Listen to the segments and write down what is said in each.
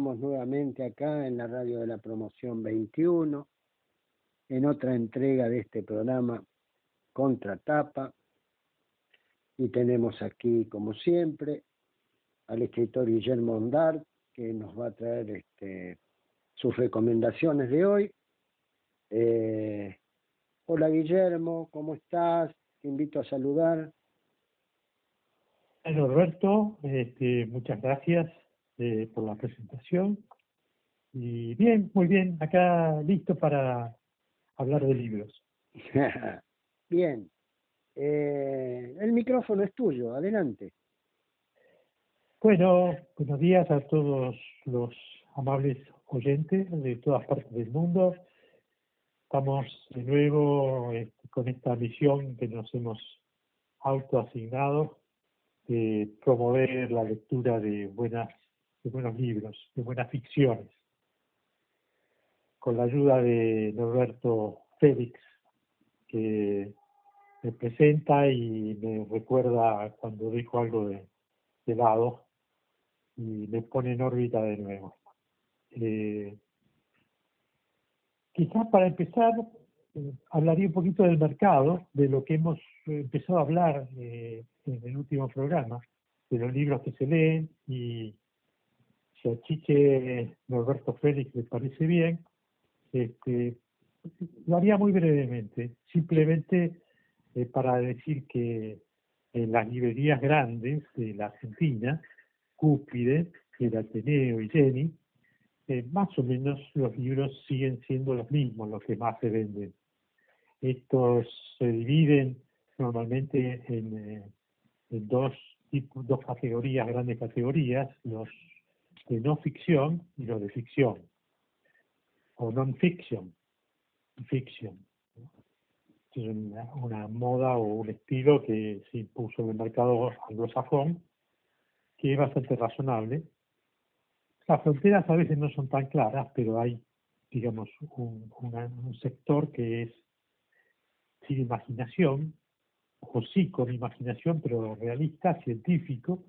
Nuevamente acá en la radio de la promoción 21, en otra entrega de este programa Contratapa. Y tenemos aquí, como siempre, al escritor Guillermo Ondar, que nos va a traer este, sus recomendaciones de hoy. Eh, hola Guillermo, ¿cómo estás? Te invito a saludar. Hola Roberto, este, muchas gracias eh, por la presentación. Y bien, muy bien, acá listo para hablar de libros. bien, eh, el micrófono es tuyo, adelante. Bueno, buenos días a todos los amables oyentes de todas partes del mundo. Estamos de nuevo este, con esta misión que nos hemos autoasignado de promover la lectura de buenas de buenos libros, de buenas ficciones. Con la ayuda de Norberto Félix, que me presenta y me recuerda cuando dijo algo de, lado y me pone en órbita de nuevo. Eh, quizás para empezar, eh, hablaría un poquito del mercado, de lo que hemos empezado a hablar eh, en el último programa, de los libros que se leen y si a Chiche Norberto Félix le parece bien, este, lo haría muy brevemente, simplemente eh, para decir que en las librerías grandes de la Argentina, Cúspide, el Ateneo y Jenny, eh, más o menos los libros siguen siendo los mismos, los que más se venden. Estos se dividen normalmente en, eh, en dos tipos, dos categorías, grandes categorías, los de no ficción y lo de ficción, o non-fiction, fiction. Es una, moda o un estilo que se impuso en el mercado anglosajón, que es bastante razonable. Las fronteras a veces no son tan claras, pero hay, digamos, un sector que es sin imaginación, o sí con imaginación, pero realista, científico,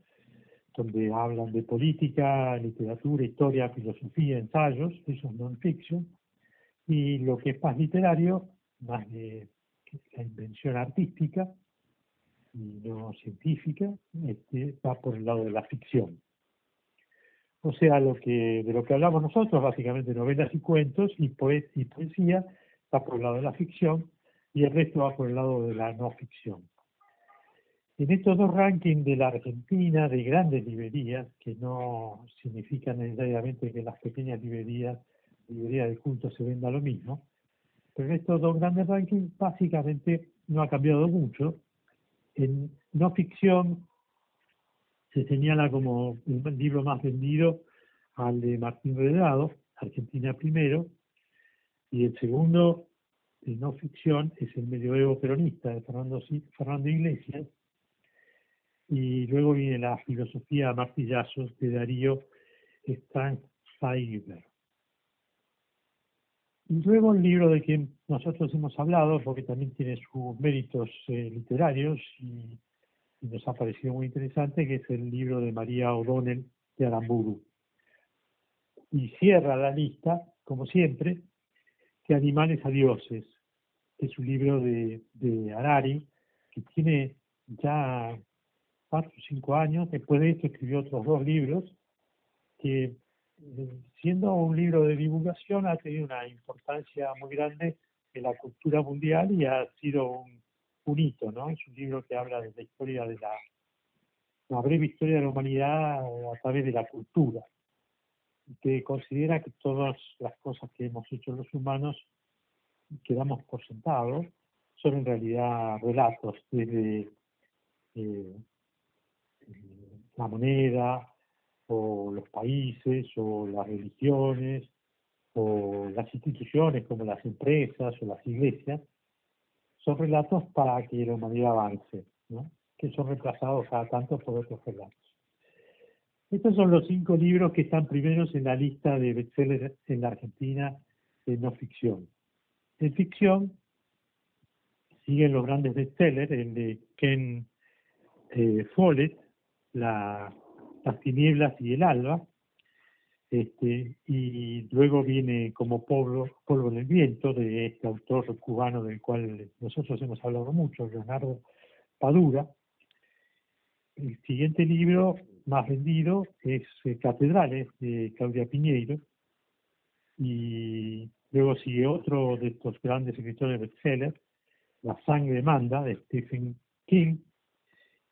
donde hablan de política, literatura, historia, filosofía, ensayos, eso es non-fiction, y lo que es más literario, más de la invención artística y no científica, este, va por el lado de la ficción. O sea, de lo que hablamos nosotros, básicamente novelas y cuentos y, y poesía, va por el lado de la ficción y el resto va por el lado de la no ficción. En estos dos rankings de la Argentina, de grandes librerías, que no significan necesariamente que las pequeñas librerías, librerías de culto se venda lo mismo, pero en estos dos grandes rankings básicamente no ha cambiado mucho. En no ficción se señala como el libro más vendido al de Martín Redrado, Argentina primero, y el segundo de no ficción es el medioevo peronista de Fernando, Fernando Iglesias, y luego viene la filosofía martillazos de Darío Strangfeiber. Y luego el libro de quien nosotros hemos hablado, porque también tiene sus méritos eh, literarios y, nos ha parecido muy interesante, que es el libro de María O'Donnell de Aramburu. Y cierra la lista, como siempre, de Animales a Dioses, que es un libro de, de Harari, que tiene ya cuatro o cinco años. Después de esto escribió otros dos libros que, eh, siendo un libro de divulgación, ha tenido una importancia muy grande en la cultura mundial y ha sido un, hito, ¿no? Es un libro que habla de la historia de la, una breve historia de la humanidad a través de la cultura, que considera que todas las cosas que hemos hecho los humanos que damos por sentado son en realidad relatos desde eh, la moneda, o los países, o las religiones, o las instituciones como las empresas o las iglesias, son relatos para que la humanidad avance, ¿no? que son reemplazados cada tanto por otros relatos. Estos son los cinco libros que están primeros en la lista de bestsellers en la Argentina de no ficción. En ficción siguen los grandes bestsellers, el de Ken eh, Follett, la, las tinieblas y el alba, Este, y luego viene como polvo, polvo en viento de este autor cubano del cual nosotros hemos hablado mucho, Leonardo Padura. El siguiente libro más vendido es eh, Catedrales de Claudia Piñeiro. Y luego sigue otro de estos grandes escritores La sangre manda de Stephen King.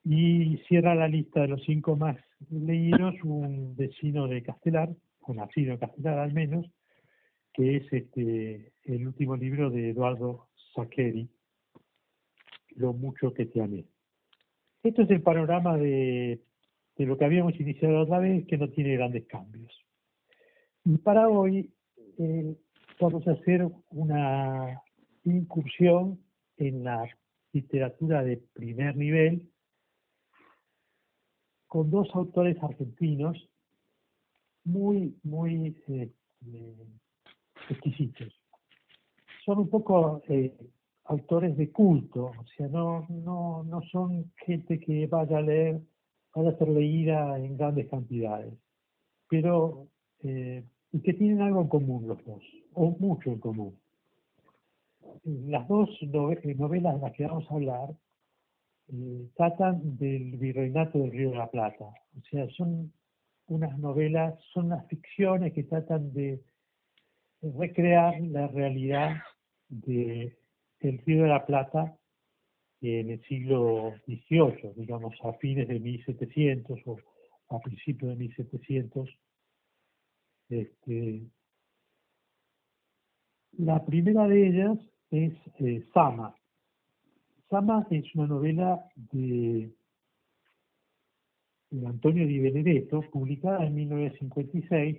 Y cierra la lista de los cinco más leídos un vecino de Castelar, o nacido en Castelar al menos, que es este el último libro de Eduardo Saccheri, Lo mucho que te amé. Esto es el panorama de de lo que habíamos iniciado otra vez, que no tiene grandes cambios. Y para hoy eh, vamos a hacer una incursión en la literatura de primer nivel con dos autores argentinos muy, muy eh, exquisitos. Son un poco eh, autores de culto, o sea, no, no, no son gente que vaya a leer para ser leída en grandes cantidades, pero eh, que tienen algo en común los dos, o mucho en común. Las dos eh, novelas de las que vamos a hablar eh, tratan del virreinato del Río de la Plata, o sea, son unas novelas, son unas ficciones que tratan de recrear la realidad del Río de la Plata en el siglo XVIII, digamos a fines de 1700 o a principios de 1700. Este, la primera de ellas es eh, Sama. Sama es una novela de, de Antonio Di Benedetto, publicada en 1956,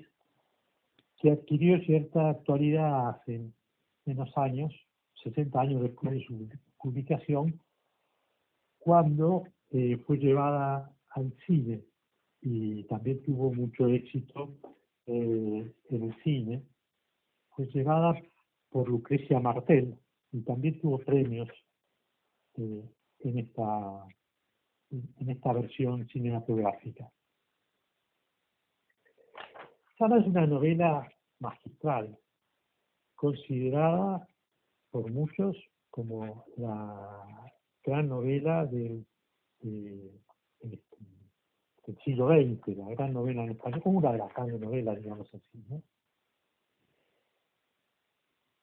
que adquirió cierta actualidad hace menos años, 60 años después de su publicación, cuando eh, fue llevada al cine. Y también tuvo mucho éxito eh, en el cine, fue llevada por Lucrecia Martel y también tuvo premios eh, en, esta, en esta versión cinematográfica. Sana es una novela magistral, considerada por muchos como la gran novela del, siglo XX, la gran novela en español, como una de las grandes novelas, digamos así. ¿no?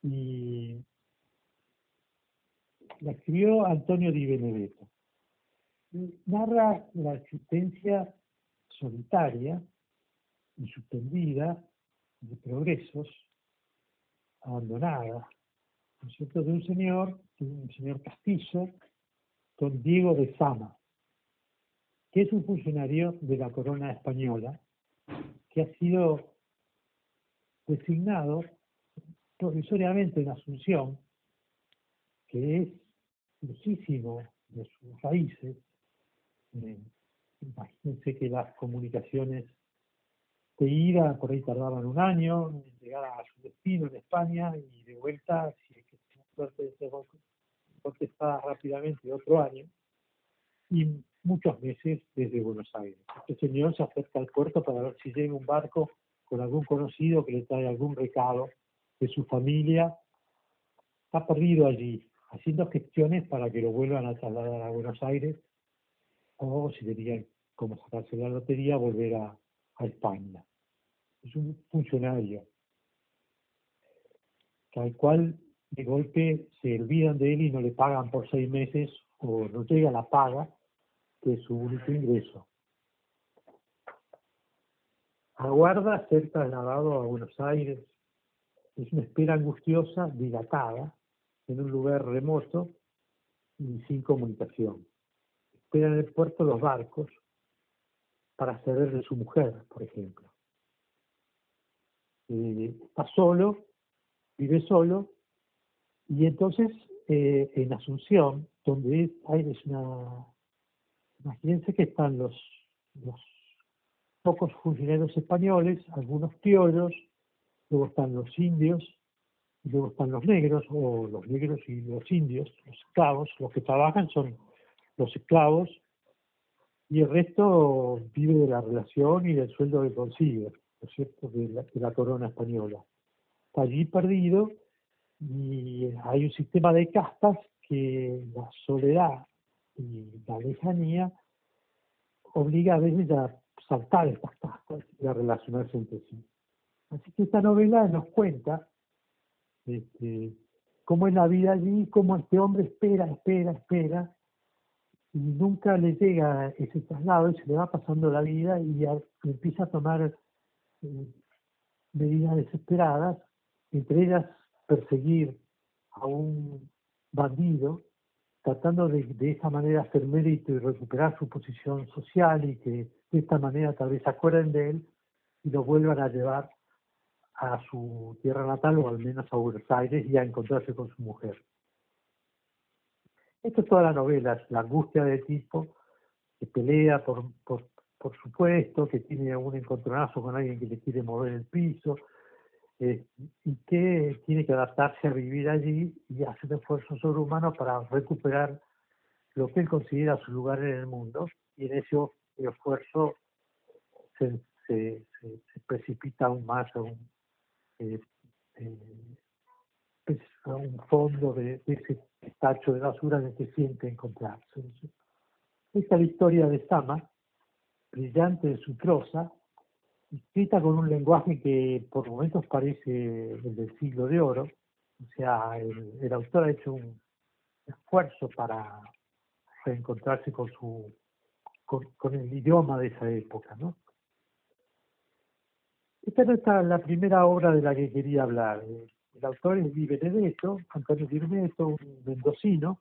Y la escribió Antonio Di Benedetto. Narra la existencia solitaria y suspendida de progresos abandonada, ¿no es cierto?, de un señor, de un señor castizo, don Diego de Sama, que es un funcionario de la corona española, que ha sido designado provisoriamente en Asunción, que es muchísimo de sus raíces. Eh, imagínense que las comunicaciones de ida por ahí tardaban un año en llegar a su destino en España y de vuelta, si es que suerte de ser contestada rápidamente otro año y muchos meses desde Buenos Aires. Este señor se acerca al puerto para ver si llega un barco con algún conocido que le trae algún recado de su familia. Está perdido allí, haciendo gestiones para que lo vuelvan a trasladar a Buenos Aires o si tenía como sacarse la lotería, volver a, a España. Es un funcionario, tal cual de golpe se olvidan de él y no le pagan por seis meses o no llega la paga, que es su único ingreso. Aguarda ser trasladado a Buenos Aires. Es una espera angustiosa, dilatada, en un lugar remoto y sin comunicación. Espera en el puerto los barcos para saber de su mujer, por ejemplo. Eh, está solo, vive solo, y entonces, eh, en Asunción, donde hay una... Imagínense que están los, los pocos funcionarios españoles, algunos criollos, luego están los indios, y luego están los negros, o los negros y los indios, los esclavos, los que trabajan son los esclavos, y el resto vive de la relación y del sueldo que consigue. ¿no es cierto?, de la, de la corona española. Está allí perdido y hay un sistema de castas que la soledad y la lejanía obliga a veces a saltar estas castas y a relacionarse entre sí. Así que esta novela nos cuenta este, cómo es la vida allí, cómo este hombre espera, espera, espera, y nunca le llega ese traslado y se le va pasando la vida y empieza a tomar eh, medidas desesperadas, entre ellas perseguir a un bandido, tratando de, de esa manera hacer mérito y recuperar su posición social y que de esta manera tal vez acuerden de él y lo vuelvan a llevar a su tierra natal o al menos a Buenos Aires y a encontrarse con su mujer. Esto es toda la novela, es la angustia del tipo que pelea por, por, por supuesto, que tiene un encontronazo con alguien que le quiere mover el piso, eh, y que tiene que adaptarse a vivir allí y hacer esfuerzo sobrehumano para recuperar lo que él considera su lugar en el mundo, y en ese esfuerzo se, precipita aún más a eh, pues, a un fondo de, ese tacho de basura en el que siente encontrarse. Esta historia de Sama, brillante de su prosa, escrita con un lenguaje que por momentos parece el del siglo de oro, o sea, el, autor ha hecho un esfuerzo para reencontrarse con su con, el idioma de esa época, ¿no? Esta no es la primera obra de la que quería hablar. El autor es Di Benedetto, Antonio Di un mendocino,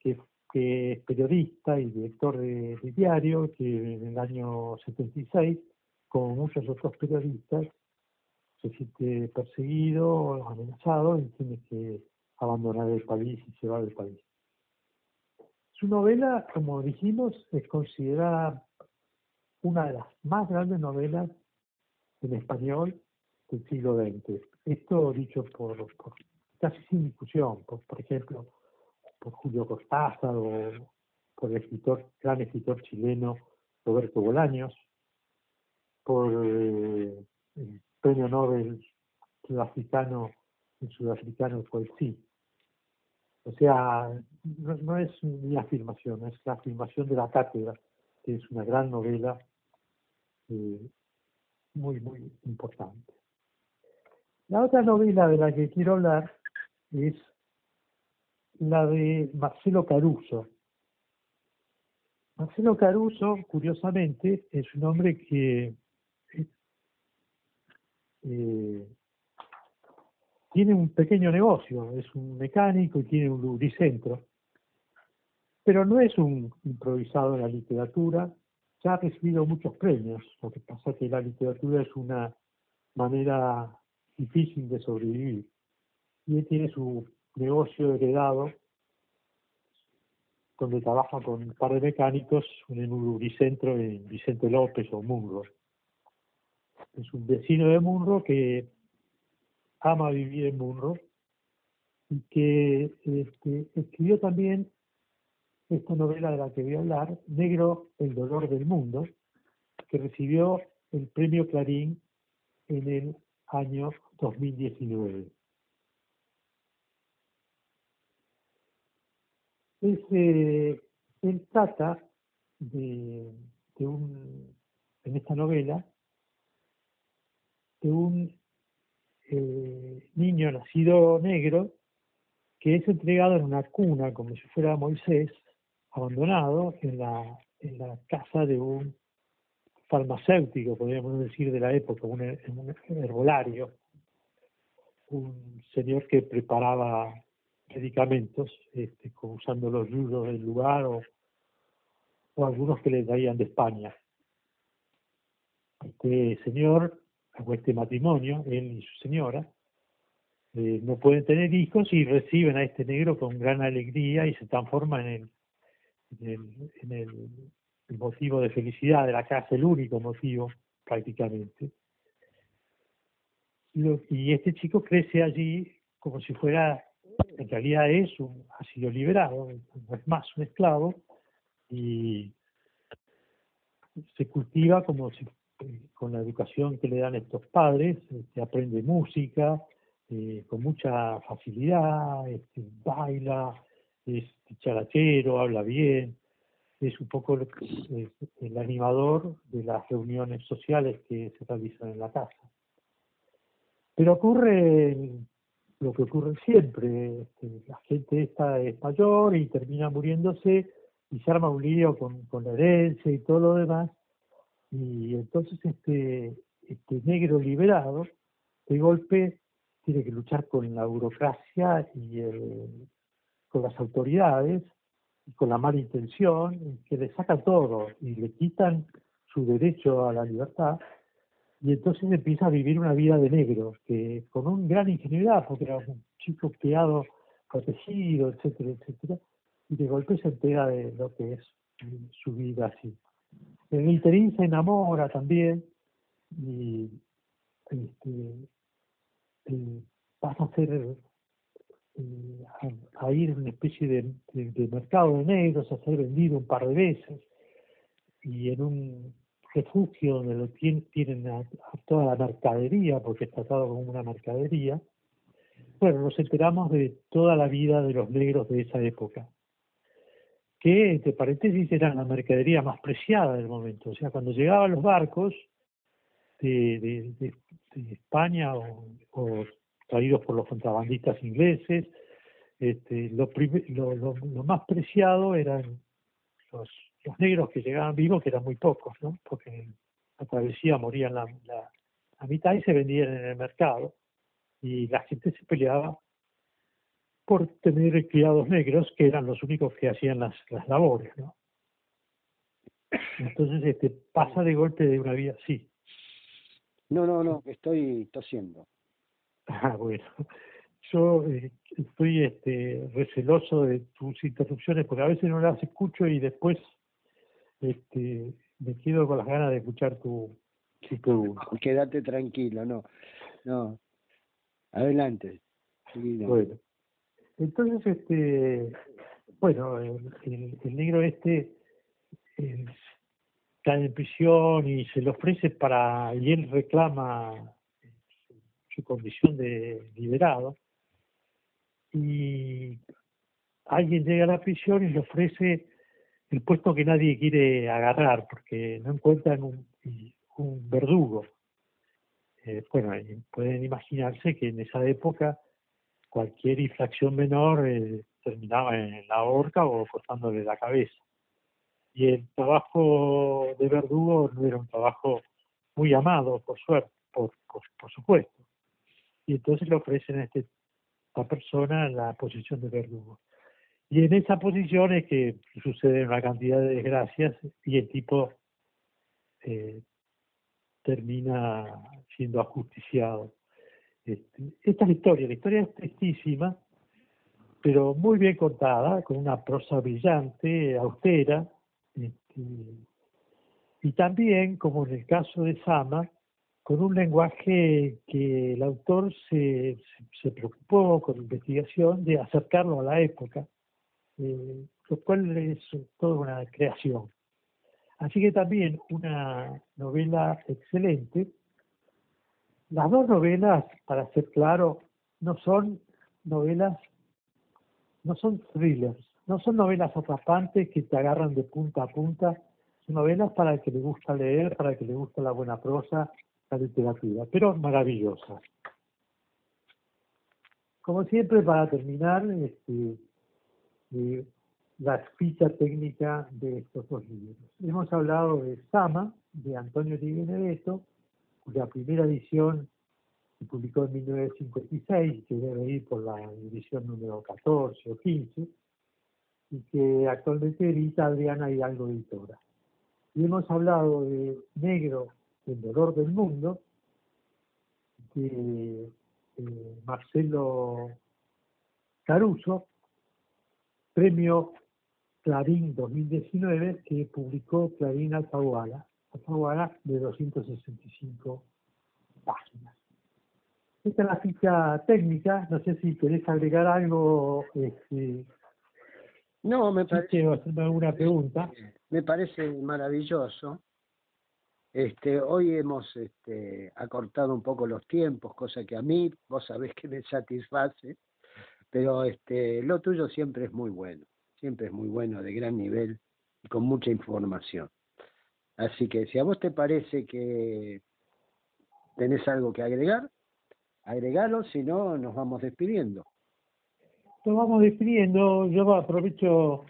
que, es periodista y director de, de diario, que en el año 76 como muchos otros periodistas, se siente perseguido, amenazado y tiene que abandonar el país y se va del país. Su novela, como dijimos, es considerada una de las más grandes novelas en español del siglo XX. Esto dicho por, casi sin discusión, por, por ejemplo, por Julio Cortázar o por el escritor, gran escritor chileno Roberto Bolaños, por eh, el premio Nobel sudafricano, el sudafricano sí. O sea, no, es mi afirmación, es la afirmación de la cátedra, que es una gran novela eh, muy, muy importante. La otra novela de la que quiero hablar es la de Marcelo Caruso. Marcelo Caruso, curiosamente, es un hombre que eh, tiene un pequeño negocio, es un mecánico y tiene un lubricentro, pero no es un improvisado en la literatura, ya ha recibido muchos premios, lo que pasa es que la literatura es una manera difícil de sobrevivir, y él tiene su negocio heredado, donde trabaja con un par de mecánicos en un lubricentro en Vicente López o Munro. Es un vecino de Munro que ama vivir en Munro y que este, escribió también esta novela de la que voy a hablar, Negro, el dolor del mundo, que recibió el premio Clarín en el año 2019. Ese, él trata de, de un, en esta novela de un eh, niño nacido negro que es entregado en una cuna como si fuera Moisés, abandonado en la, en la casa de un farmacéutico, podríamos decir, de la época, un, un herbolario, un señor que preparaba medicamentos este, usando los yudos del lugar o, o algunos que le traían de España. Este señor a este matrimonio, él y su señora, eh, no pueden tener hijos y reciben a este negro con gran alegría y se transforma en el, en el, motivo de felicidad de la casa, el único motivo prácticamente. Y, este chico crece allí como si fuera, en realidad es ha sido liberado, no es más un esclavo, y se cultiva como si con la educación que le dan estos padres, este, aprende música eh, con mucha facilidad, este, baila, es charachero, habla bien, es un poco el animador de las reuniones sociales que se realizan en la casa. Pero ocurre lo que ocurre siempre, este, la gente esta es mayor y termina muriéndose y se arma un lío con, con la herencia y todo lo demás, y entonces este, este negro liberado, de golpe, tiene que luchar con la burocracia y con las autoridades y con la mala intención, que le saca todo y le quitan su derecho a la libertad, y entonces empieza a vivir una vida de negro, que con un gran ingenuidad, porque era un chico criado, protegido, etcétera, etcétera, y de golpe se entera de lo que es su vida así. El interín se enamora también y este, eh, pasa a ser eh, a, ir a una especie de, mercado de negros, a ser vendido un par de veces y en un refugio donde lo tienen, tienen a, toda la mercadería, porque es tratado como una mercadería. Bueno, nos enteramos de toda la vida de los negros de esa época que, entre paréntesis, eran la mercadería más preciada del momento. O sea, cuando llegaban los barcos de, de, España o, traídos por los contrabandistas ingleses, este, lo, lo, lo, más preciado eran los, negros que llegaban vivos, que eran muy pocos, ¿no? porque la travesía morían la mitad y se vendían en el mercado. Y la gente se peleaba por tener criados negros que eran los únicos que hacían las, las labores, ¿no? Entonces este pasa de golpe de una vida, sí. No, no, no, estoy tosiendo. Ah, bueno. Yo eh, estoy este, receloso de tus interrupciones porque a veces no las escucho y después este, me quedo con las ganas de escuchar tu, tu Quédate tranquilo, no. No. Adelante. Bueno. Entonces, este, bueno, el, negro este eh, cae en prisión y se le ofrece para, y él reclama su condición de liberado, y alguien llega a la prisión y le ofrece el puesto que nadie quiere agarrar porque no encuentran un, verdugo. Eh, bueno, pueden imaginarse que en esa época cualquier infracción menor eh, terminaba en la horca o cortándole la cabeza. Y el trabajo de verdugo no era un trabajo muy amado, por suerte, por, supuesto. Y entonces le ofrecen a, este, esta persona la posición de verdugo. Y en esa posición es que sucede una cantidad de desgracias y el tipo eh, termina siendo ajusticiado. Este, esta es la historia, la historia es tristísima, pero muy bien contada, con una prosa brillante, austera, este, y también, como en el caso de Sama, con un lenguaje que el autor se, se, preocupó con investigación de acercarlo a la época, eh, lo cual es toda una creación. Así que también una novela excelente las dos novelas, para ser claro, no son novelas, no son thrillers, no son novelas atrapantes que te agarran de punta a punta, son novelas para el que le gusta leer, para el que le gusta la buena prosa, la literatura, pero maravillosas. Como siempre, para terminar, este, eh, la ficha técnica de estos dos libros. Hemos hablado de Sama, de Antonio Di Benedetto, cuya primera edición se publicó en 1956, que debe ir por la edición número 14 o 15, y que actualmente edita Adriana Hidalgo Editora. Y hemos hablado de Negro, el dolor del mundo, de eh, Marcelo Caruso, premio Clarín 2019 que publicó Clarín Alfaguara Alfaguara de 265 páginas. Esta es la ficha técnica, no sé si querés agregar algo. Este, no, me parece. alguna pregunta. Me parece maravilloso. Este, hoy hemos este, acortado un poco los tiempos, cosa que a mí, vos sabés que me satisface, pero este, lo tuyo siempre es muy bueno, siempre es muy bueno, de gran nivel y con mucha información. Así que si a vos te parece que tenés algo que agregar, agregalo, si no, nos vamos despidiendo. Nos vamos despidiendo, yo aprovecho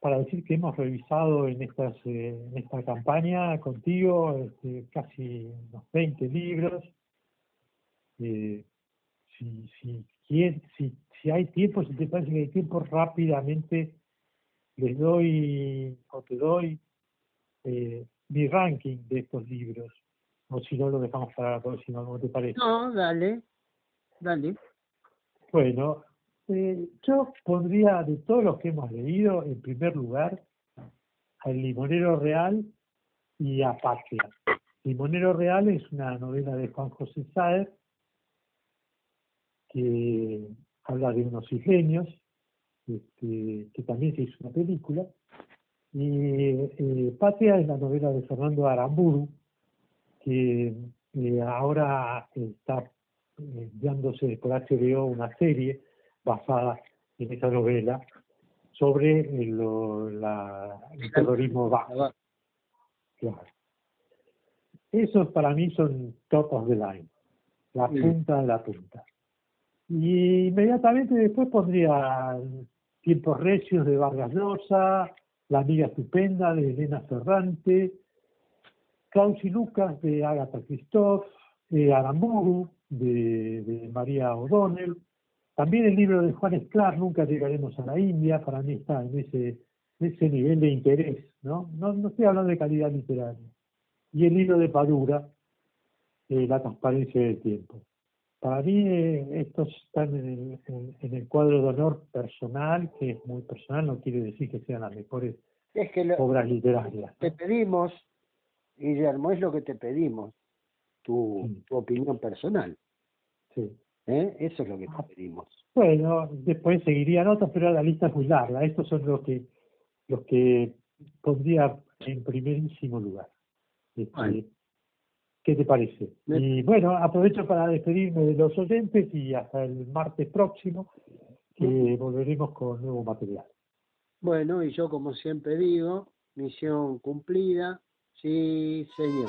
para decir que hemos revisado en, estas, eh, en esta campaña contigo este, casi unos 20 libros. Eh, si, si, si, si hay tiempo, si te parece que hay tiempo, rápidamente les doy o te doy eh, mi ranking de estos libros. O si no, lo dejamos para la próxima, ¿cómo te parece? No, dale, dale. Bueno, eh, yo pondría de todos los que hemos leído, en primer lugar, al Limonero Real y a Patria. Limonero Real es una novela de Juan José Saer que habla de unos isleños, este, que también se hizo una película. Y eh, Patria es la novela de Fernando Aramburu, que eh, ahora está enviándose por HBO una serie basada en esa novela sobre el, la, el terrorismo bajo. Claro. Esos para mí son top of the line, la punta de la punta. Y inmediatamente después pondría Tiempos Recios de Vargas Llosa, La Amiga Estupenda de Elena Ferrante, Klaus y Lucas de Agatha Christoph, eh, Aramburu de, de María O'Donnell, también el libro de Juan Esclar, Nunca llegaremos a la India, para mí está en ese, ese nivel de interés, ¿no? ¿no? estoy hablando de calidad literaria. Y el libro de Padura, eh, La transparencia del tiempo. Para mí eh, estos están en el, cuadro de honor personal, que es muy personal, no quiere decir que sean las mejores obras literarias. Te pedimos, Guillermo, es lo que te pedimos, tu, tu opinión personal. Sí. ¿Eh? Eso es lo que pedimos. Bueno, después seguirían otros, pero la lista es muy larga. Estos son los que los que pondría en primerísimo lugar. Este, ¿Qué te parece? Y bueno, aprovecho para despedirme de los oyentes y hasta el martes próximo que volveremos con nuevo material. Bueno, y yo como siempre digo, misión cumplida, sí señor.